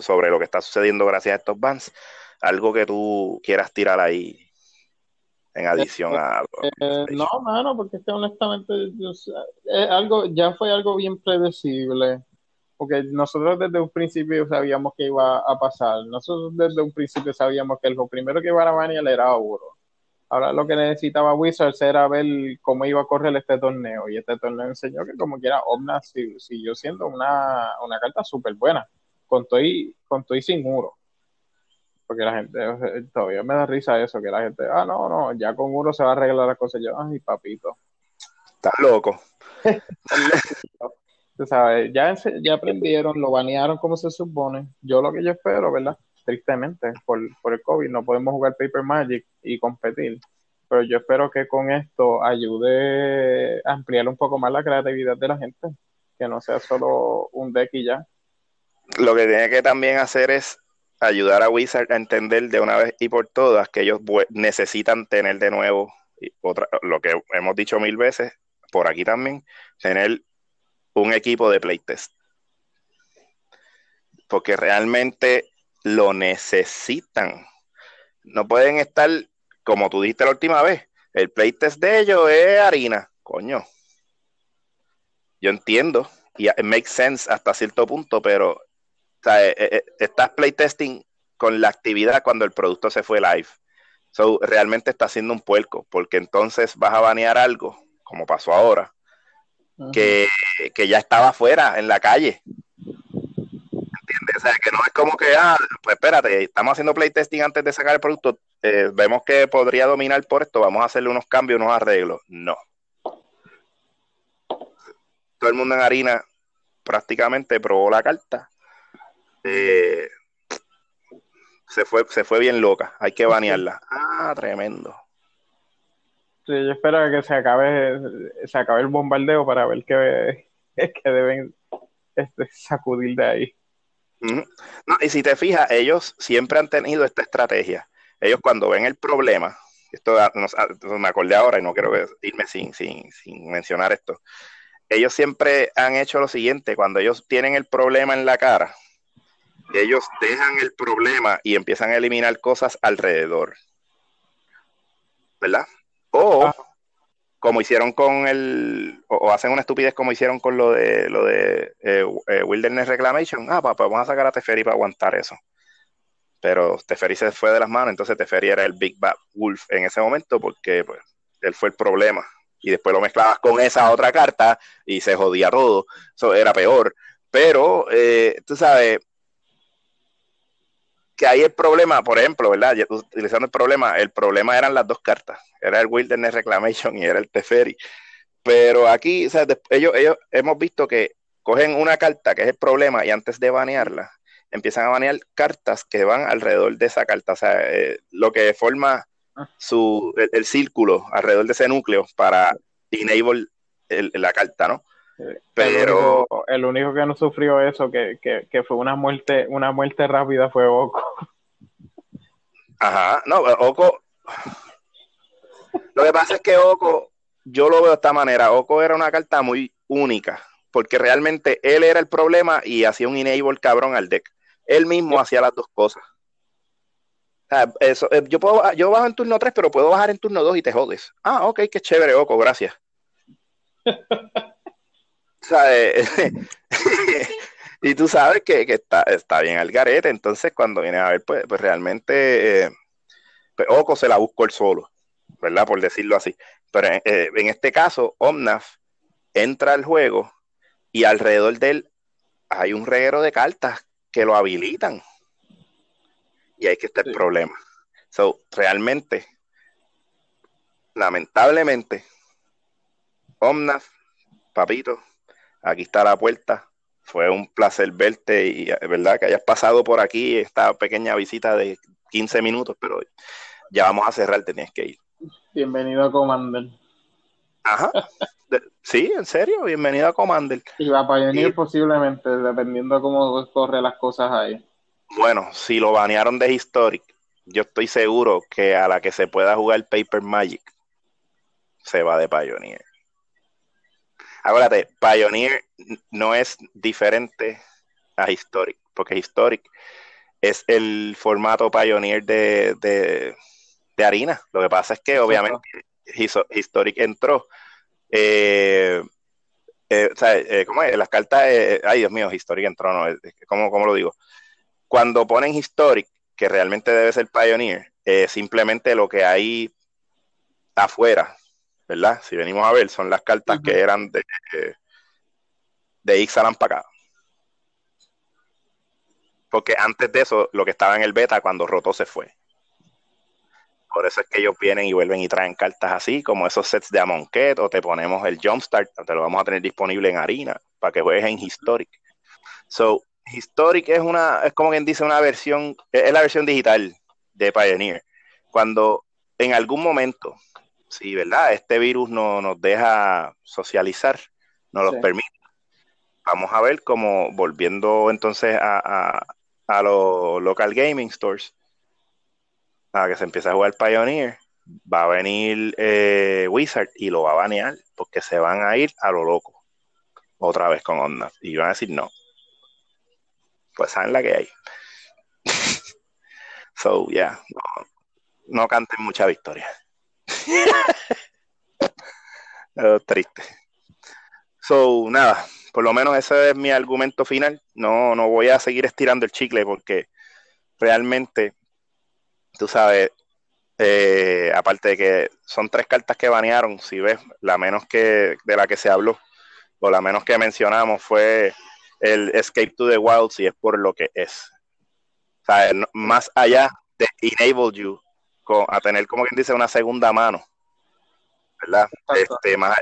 sobre lo que está sucediendo gracias a estos bands. Algo que tú quieras tirar ahí en adición a... Eh, no, mano, porque es que honestamente algo, ya fue algo bien predecible. Porque nosotros desde un principio sabíamos que iba a pasar. Nosotros desde un principio sabíamos que lo primero que iba a manejar era oro. Ahora lo que necesitaba Wizards era ver cómo iba a correr este torneo. Y este torneo enseñó que como quiera Omna siguió siendo una, carta súper buena, con todo, y, con todo y sin muro. porque la gente, todavía me da risa eso, que la gente, ah, no, no, ya con uno se va a arreglar las cosas. Yo, ay, papito. Estás loco. Tú sabes, ya, ya aprendieron, lo banearon como se supone. Yo lo que yo espero, ¿verdad? Tristemente, por, por el COVID, no podemos jugar Paper Magic y competir. Pero yo espero que con esto ayude a ampliar un poco más la creatividad de la gente, que no sea solo un deck y ya. Lo que tiene que también hacer es ayudar a Wizard a entender de una vez y por todas que ellos necesitan tener de nuevo otra, lo que hemos dicho mil veces por aquí también, tener un equipo de playtest. Porque realmente lo necesitan. No pueden estar, como tú dijiste la última vez, el playtest de ellos es harina, coño. Yo entiendo, y it makes sense hasta cierto punto, pero sea, eh, eh, estás playtesting con la actividad cuando el producto se fue live. So, realmente está haciendo un puerco, porque entonces vas a banear algo, como pasó ahora, que, ya estaba afuera, en la calle. O sea, que no es como que, ah, pues espérate, estamos haciendo playtesting antes de sacar el producto, eh, vemos que podría dominar por esto, vamos a hacerle unos cambios, unos arreglos. No. Todo el mundo en harina prácticamente probó la carta eh, se, fue, se fue bien loca. Hay que banearla. Ah, tremendo. Sí, yo espero que se acabe, se acabe el bombardeo para ver qué, que deben este, sacudir de ahí. No, y si te fijas, ellos siempre han tenido esta estrategia. Ellos cuando ven el problema, esto me acordé ahora y no quiero irme sin, sin, sin mencionar esto. Ellos siempre han hecho lo siguiente, cuando ellos tienen el problema en la cara, ellos dejan el problema y empiezan a eliminar cosas alrededor. ¿Verdad? O ah. Como hicieron con el, o, hacen una estupidez como hicieron con lo de lo de eh, eh, Wilderness Reclamation. Ah, papá, vamos a sacar a Teferi para aguantar eso. Pero Teferi se fue de las manos, entonces Teferi era el Big Bad Wolf en ese momento porque pues, él fue el problema. Y después lo mezclabas con esa otra carta y se jodía todo. Eso era peor. Pero, eh, tú sabes, que ahí el problema, por ejemplo, ¿verdad? Utilizando el problema, el problema eran las dos cartas, era el Wilderness Reclamation y era el Teferi. Pero aquí, o sea, ellos, ellos hemos visto que cogen una carta que es el problema y antes de banearla, empiezan a banear cartas que van alrededor de esa carta, o sea, eh, lo que forma ah. su, el, círculo alrededor de ese núcleo para enable la carta, ¿no? Pero el único, que no sufrió eso, que, fue una muerte, una muerte rápida, fue Oko. Ajá, no, Oko. Lo que pasa es que Oko, yo lo veo de esta manera. Oko era una carta muy única, porque realmente él era el problema y hacía un enable cabrón al deck. Él mismo hacía las dos cosas. eso, eh, yo, puedo, yo bajo en turno 3, pero puedo bajar en turno 2 y te jodes. Ah, ok, qué chévere, Oko, gracias. y tú sabes que, está, está, bien al garete, entonces cuando viene a ver, pues, pues realmente eh, pues, Oco se la buscó el solo, ¿verdad? Por decirlo así. Pero eh, en este caso, Omnaf entra al juego y alrededor de él hay un reguero de cartas que lo habilitan. Y ahí que está el problema. So, realmente, lamentablemente, Omnaf, papito, aquí está la puerta. Fue un placer verte y, ¿verdad? Que hayas pasado por aquí esta pequeña visita de 15 minutos, pero ya vamos a cerrar, tenías que ir. Bienvenido a Commander. Ajá. sí, en serio, bienvenido a Commander. Y va a Pioneer posiblemente, dependiendo de cómo corre las cosas ahí. Bueno, si lo banearon de Historic, yo estoy seguro que a la que se pueda jugar Paper Magic, se va de Pioneer. Acuérdate, Pioneer no es diferente a Historic, porque Historic es el formato Pioneer de, de, harina. Lo que pasa es que obviamente Historic entró. Eh, eh, o sea, eh, ¿cómo es? Las cartas, ay Dios mío, Historic entró, no, ¿cómo, ¿cómo, lo digo? Cuando ponen Historic, que realmente debe ser Pioneer, simplemente lo que hay afuera, ¿verdad? Si venimos a ver, son las cartas que eran de, de Ixalan para acá. Porque antes de eso, lo que estaba en el beta, cuando Roto se fue. Por eso es que ellos vienen y vuelven y traen cartas así, como esos sets de Amonkhet, o te ponemos el Jumpstart, te lo vamos a tener disponible en Harina, para que juegues en Historic. So, Historic es una, es como quien dice una versión, es la versión digital de Pioneer. Cuando en algún momento, si verdad, este virus no nos deja socializar, nos lo permite. Vamos a ver cómo volviendo entonces a, a los local gaming stores, a que se empiece a jugar Pioneer, va a venir eh, Wizard y lo va a banear porque se van a ir a lo loco otra vez con Omnath y van a decir no. Pues saben la que hay. so, yeah, no, canten mucha victoria. triste. So, nada, por lo menos ese es mi argumento final. No, no voy a seguir estirando el chicle porque realmente tú sabes, eh, aparte de que son tres cartas que banearon, si ves, la menos que de la que se habló, o la menos que mencionamos fue el Escape to the Wilds y es por lo que es. O más allá de enable you a tener, como quien dice, una segunda mano, ¿verdad? Este, más,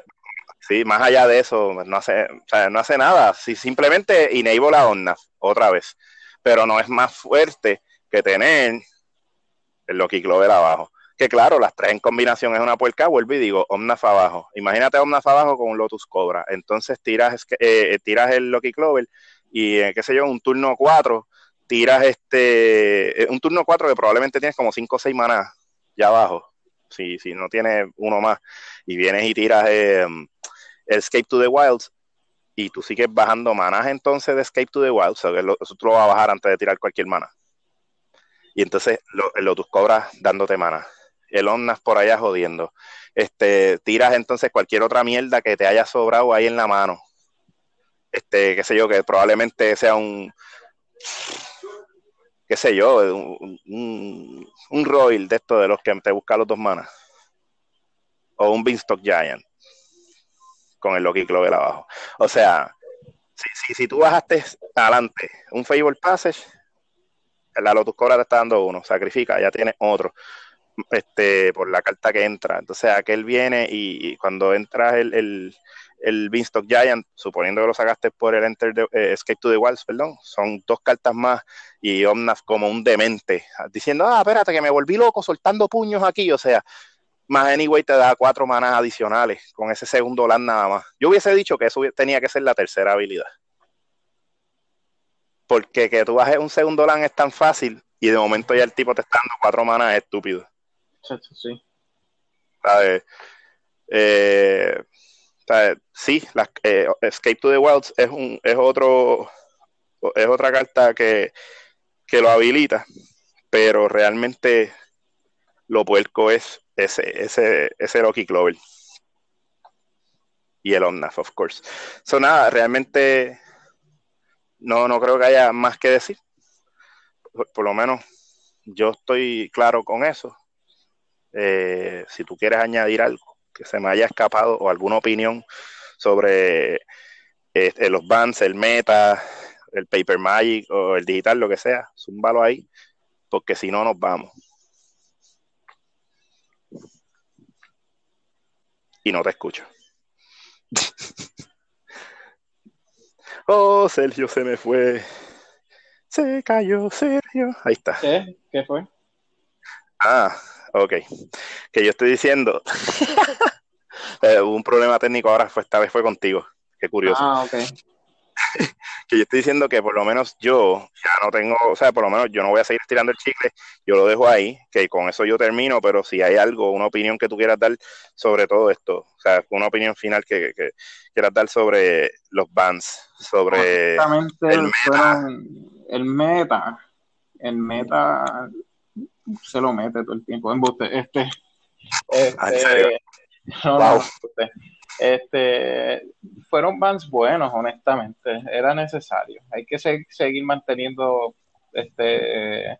sí, más allá de eso, no hace, o sea, no hace nada. Si simplemente enable a Omnath otra vez, pero no es más fuerte que tener el Loki Clover abajo. Que claro, las tres en combinación es una puerca, vuelvo y digo, Omnaf abajo. Imagínate Omnaf abajo con un Lotus Cobra. Entonces tiras, eh, tiras el Loki Clover y, eh, qué sé yo, un turno 4, tiras este, eh, un turno 4 que probablemente tienes como 5 o 6 manas ya abajo. Si, si no tienes uno más. Y vienes y tiras el Escape to the Wilds y tú sigues bajando manas entonces de Escape to the Wilds. O sea, eso tú lo vas a bajar antes de tirar cualquier mana. Y entonces el Lotus Cobra dándote mana. El Omnas por allá jodiendo. Este, tiras entonces cualquier otra mierda que te haya sobrado ahí en la mano. Este, qué sé yo, que probablemente sea un qué sé yo, un, un, Royal de esto de los que te busca los dos manas. O un Beanstalk Giant. Con el Loki Clover abajo. O sea, si, si, si tú bajaste adelante un Fable Passage, la Lotus Cobra te está dando uno, sacrifica, ya tiene otro, este, por la carta que entra. Entonces aquel viene y, cuando entras el, el, el Beanstalk Giant, suponiendo que lo sacaste por el Enter eh, Escape to the Wilds, perdón, son dos cartas más y Omnath como un demente, diciendo, ah, espérate que me volví loco soltando puños aquí, o sea, más anyway te da cuatro manas adicionales con ese segundo land nada más. Yo hubiese dicho que eso tenía que ser la tercera habilidad porque que tú bajes un segundo LAN es tan fácil y de momento ya el tipo te está dando cuatro manas es estúpido. Sí. Eh, sí, eh, Escape to the Wilds es un es otro es otra carta que, que lo habilita, pero realmente lo puerco es ese, ese, ese Loki Clover. Y el Omnath, of course. So nada, realmente no, no creo que haya más que decir. Por, lo menos yo estoy claro con eso. Eh, si tú quieres añadir algo que se me haya escapado o alguna opinión sobre este, los bands, el meta, el paper magic o el digital, lo que sea, zúmbalo ahí, porque si no nos vamos. Y no te escucho. Oh, Sergio se me fue. Se cayó Sergio. Ahí está. ¿Qué? ¿Qué fue? Ah, ok. Que yo estoy diciendo. Eh, hubo un problema técnico ahora, fue, esta vez fue contigo. Qué curioso. Ah, ok. que yo estoy diciendo que por lo menos yo ya no tengo, o sea, por lo menos yo no voy a seguir tirando el chicle, yo lo dejo ahí, que con eso yo termino, pero si hay algo, una opinión que tú quieras dar sobre todo esto, o sea, una opinión final que, quieras dar sobre los bands, sobre el meta. el meta, el meta se lo mete todo el tiempo, en este, ah, este, wow. Este, fueron bands buenos, honestamente. Era necesario. Hay que seguir manteniendo este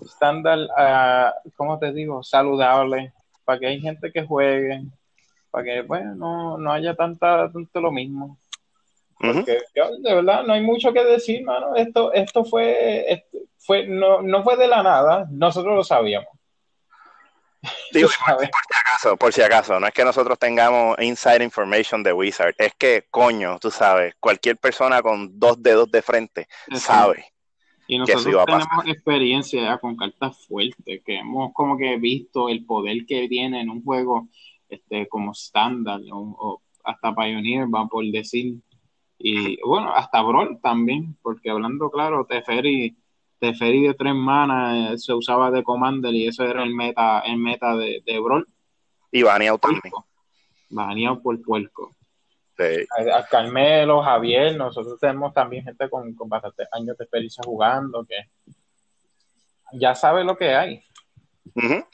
estándar, uh, ¿cómo te digo? Saludable, para que hay gente que juegue, para que, bueno, no, haya tanta, tanto lo mismo. Porque de verdad no hay mucho que decir, mano. Esto, esto fue, fue no, no fue de la nada, nosotros lo sabíamos. Digo, por, si acaso, por si acaso, no es que nosotros tengamos inside information de Wizard, es que, coño, tú sabes, cualquier persona con dos dedos de frente sabe. Y nosotros tenemos experiencia con cartas fuertes, que hemos como que visto el poder que tiene en un juego este como estándar, o, hasta Pioneer, va por decir, y bueno, hasta Brawl también, porque hablando claro, Teferi Teferi de tres manas eh, se usaba de Commander y eso era el meta, el meta de, de Brawl. Y baneado también. Baneado por puerco. Sí. A, Carmelo, Javier, nosotros tenemos también gente con, con bastantes años de experiencia jugando que ya sabe lo que hay. que,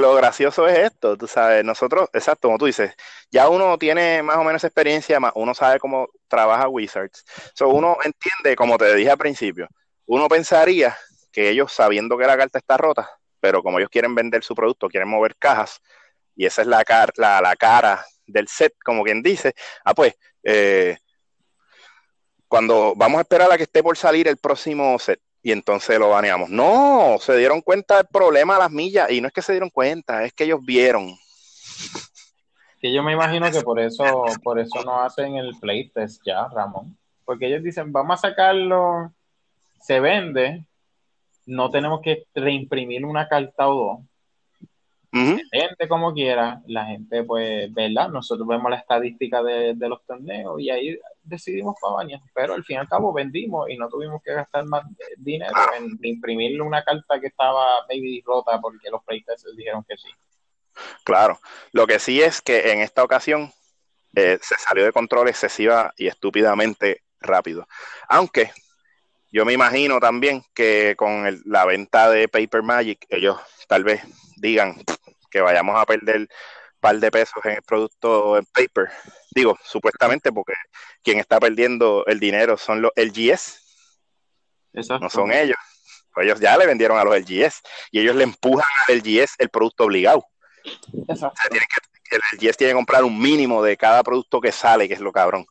lo gracioso es esto, tú sabes, nosotros, exacto, como tú dices, ya uno tiene más o menos experiencia, más uno sabe cómo trabaja Wizards. So, uno entiende, como te dije al principio, uno pensaría que ellos, sabiendo que la carta está rota, pero como ellos quieren vender su producto, quieren mover cajas, y esa es la, la, la cara del set, como quien dice, ah, pues, eh, cuando vamos a esperar a que esté por salir el próximo set, y entonces lo baneamos. No, se dieron cuenta del problema a las millas y no es que se dieron cuenta, es que ellos vieron. Que yo me imagino que por eso, por eso no hacen el playtest ya, Ramón. Porque ellos dicen, vamos a sacarlo, se vende, no tenemos que reimprimir una carta o dos gente como quiera, la gente, pues, ¿verdad? Nosotros vemos la estadística de, los torneos y ahí decidimos para pero al fin y al cabo vendimos y no tuvimos que gastar más dinero en imprimirle una carta que estaba maybe rota porque los playtesters dijeron que sí. Claro, lo que sí es que en esta ocasión eh, se salió de control excesiva y estúpidamente rápido. Aunque yo me imagino también que con la venta de Paper Magic, ellos tal vez digan que vayamos a perder un par de pesos en el producto en paper. Digo, supuestamente porque quien está perdiendo el dinero son los LGS. No son ellos. Ellos ya le vendieron a los LGS y ellos le empujan al LGS el producto obligado. Exacto. el LGS tiene que comprar un mínimo de cada producto que sale, que es lo cabrón.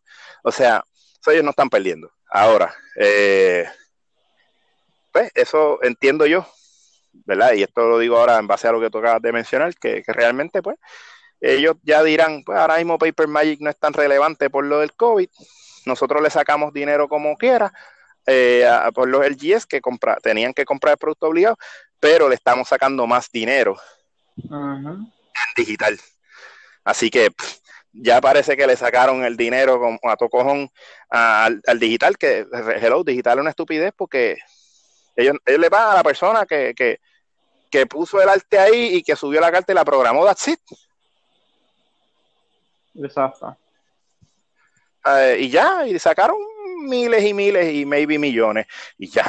O sea, ellos no están perdiendo. Ahora, eh, pues eso entiendo yo ¿verdad? Y esto lo digo ahora en base a lo que tú acabas de mencionar, que, realmente, pues, ellos ya dirán, pues ahora mismo Paper Magic no es tan relevante por lo del COVID, nosotros le sacamos dinero como quiera, eh, por los LGS que compra, tenían que comprar el producto obligado, pero le estamos sacando más dinero en digital. Así que ya parece que le sacaron el dinero como a tocojón al, al, digital, que hello, digital es una estupidez porque ellos, le pagan a la persona que, que, puso el arte ahí y que subió la carta y la programó, that's it. Exacto. Eh, y ya, y sacaron miles y miles y maybe millones. Y ya.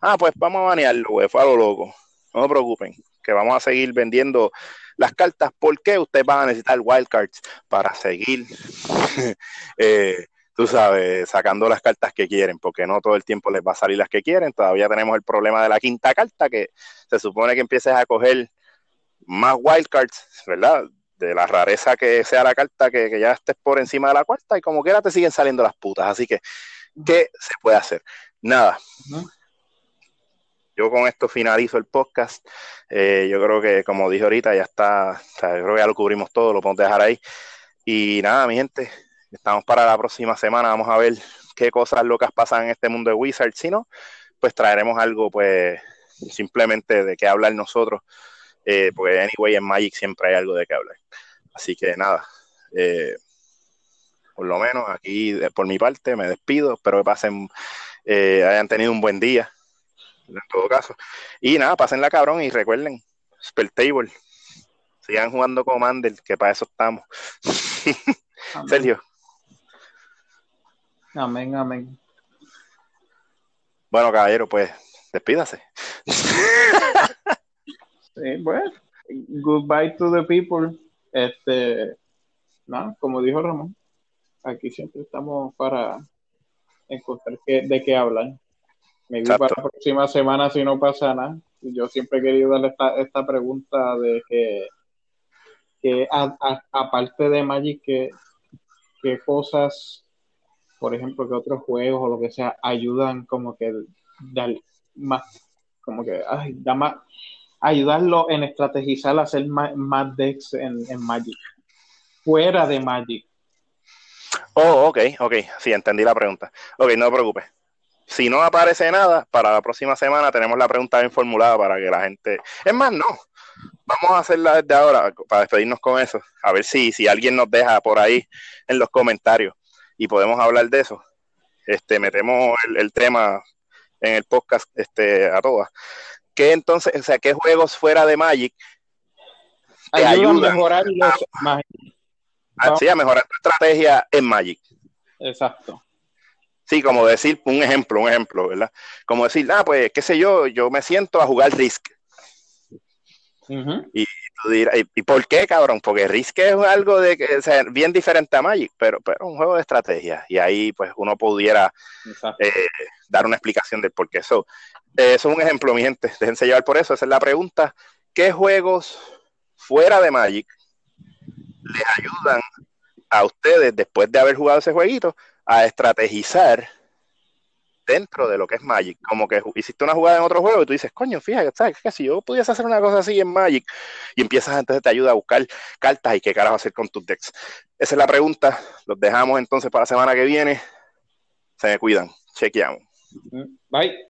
Ah, pues vamos a banearlo, güey. Fue a lo loco. No se preocupen, que vamos a seguir vendiendo las cartas porque ustedes van a necesitar wildcards para seguir eh, tú sabes, sacando las cartas que quieren, porque no todo el tiempo les va a salir las que quieren. Todavía tenemos el problema de la quinta carta, que se supone que empieces a coger más wildcards, ¿verdad? De la rareza que sea la carta, que, ya estés por encima de la cuarta, y como quiera te siguen saliendo las putas. Así que, ¿qué se puede hacer? Nada. Yo con esto finalizo el podcast. Eh, yo creo que, como dije ahorita, ya está, o sea, yo creo que ya lo cubrimos todo, lo podemos dejar ahí. Y nada, mi gente, Estamos para la próxima semana, vamos a ver qué cosas locas pasan en este mundo de Wizards. Si no, pues traeremos algo, pues, simplemente de qué hablar nosotros. Eh, porque, anyway, en Magic siempre hay algo de qué hablar. Así que nada, eh, por lo menos aquí, por mi parte, me despido. Espero que pasen, eh, hayan tenido un buen día, en todo caso. Y nada, pasen la cabrón y recuerden, Spell Table. Sigan jugando Commander, que para eso estamos. Sergio. Amén, amén. Bueno, caballero, pues despídase. sí, bueno, goodbye to the people. Este, no, como dijo Ramón, aquí siempre estamos para encontrar de qué hablar. Me para la próxima semana si no pasa nada. Yo siempre he querido darle esta, esta pregunta de que, que aparte de Magic, que qué cosas, por ejemplo, que otros juegos o lo que sea, ayudan como que dar más, como que, ay, da más, ayudarlo en estrategizar, hacer más, más decks en, en Magic, fuera de Magic. Oh, ok, ok, sí, entendí la pregunta. Ok, no te preocupes. Si no aparece nada, para la próxima semana tenemos la pregunta bien formulada para que la gente... Es más, no. Vamos a hacerla desde ahora para despedirnos con eso. A ver si, si alguien nos deja por ahí en los comentarios y podemos hablar de eso. Este, metemos el, tema en el podcast este, a todas. ¿Qué entonces, o sea, qué juegos fuera de Magic te ayudan, a mejorar los a, sí, a mejorar tu estrategia en Magic? Exacto. Sí, como decir, un ejemplo, un ejemplo, ¿verdad? Como decir, ah, pues, qué sé yo, yo me siento a jugar Risk. y, tú dirás, ¿y, por qué, cabrón? Porque Risk es algo de que, o sea, bien diferente a Magic, pero, pero un juego de estrategia. Y ahí, pues, uno pudiera eh, dar una explicación del por qué. Eso, eh, eso es un ejemplo, mi gente. Déjense llevar por eso. Esa es la pregunta. ¿Qué juegos fuera de Magic les ayudan a ustedes, después de haber jugado ese jueguito, a estrategizar dentro de lo que es Magic. Como que hiciste una jugada en otro juego y tú dices, coño, fíjate, ¿sabes? Que si yo pudiese hacer una cosa así en Magic y empiezas entonces te ayuda a buscar cartas y qué carajo hacer con tus decks. Esa es la pregunta. Los dejamos entonces para la semana que viene. Se me cuidan. Chequeamos. Bye.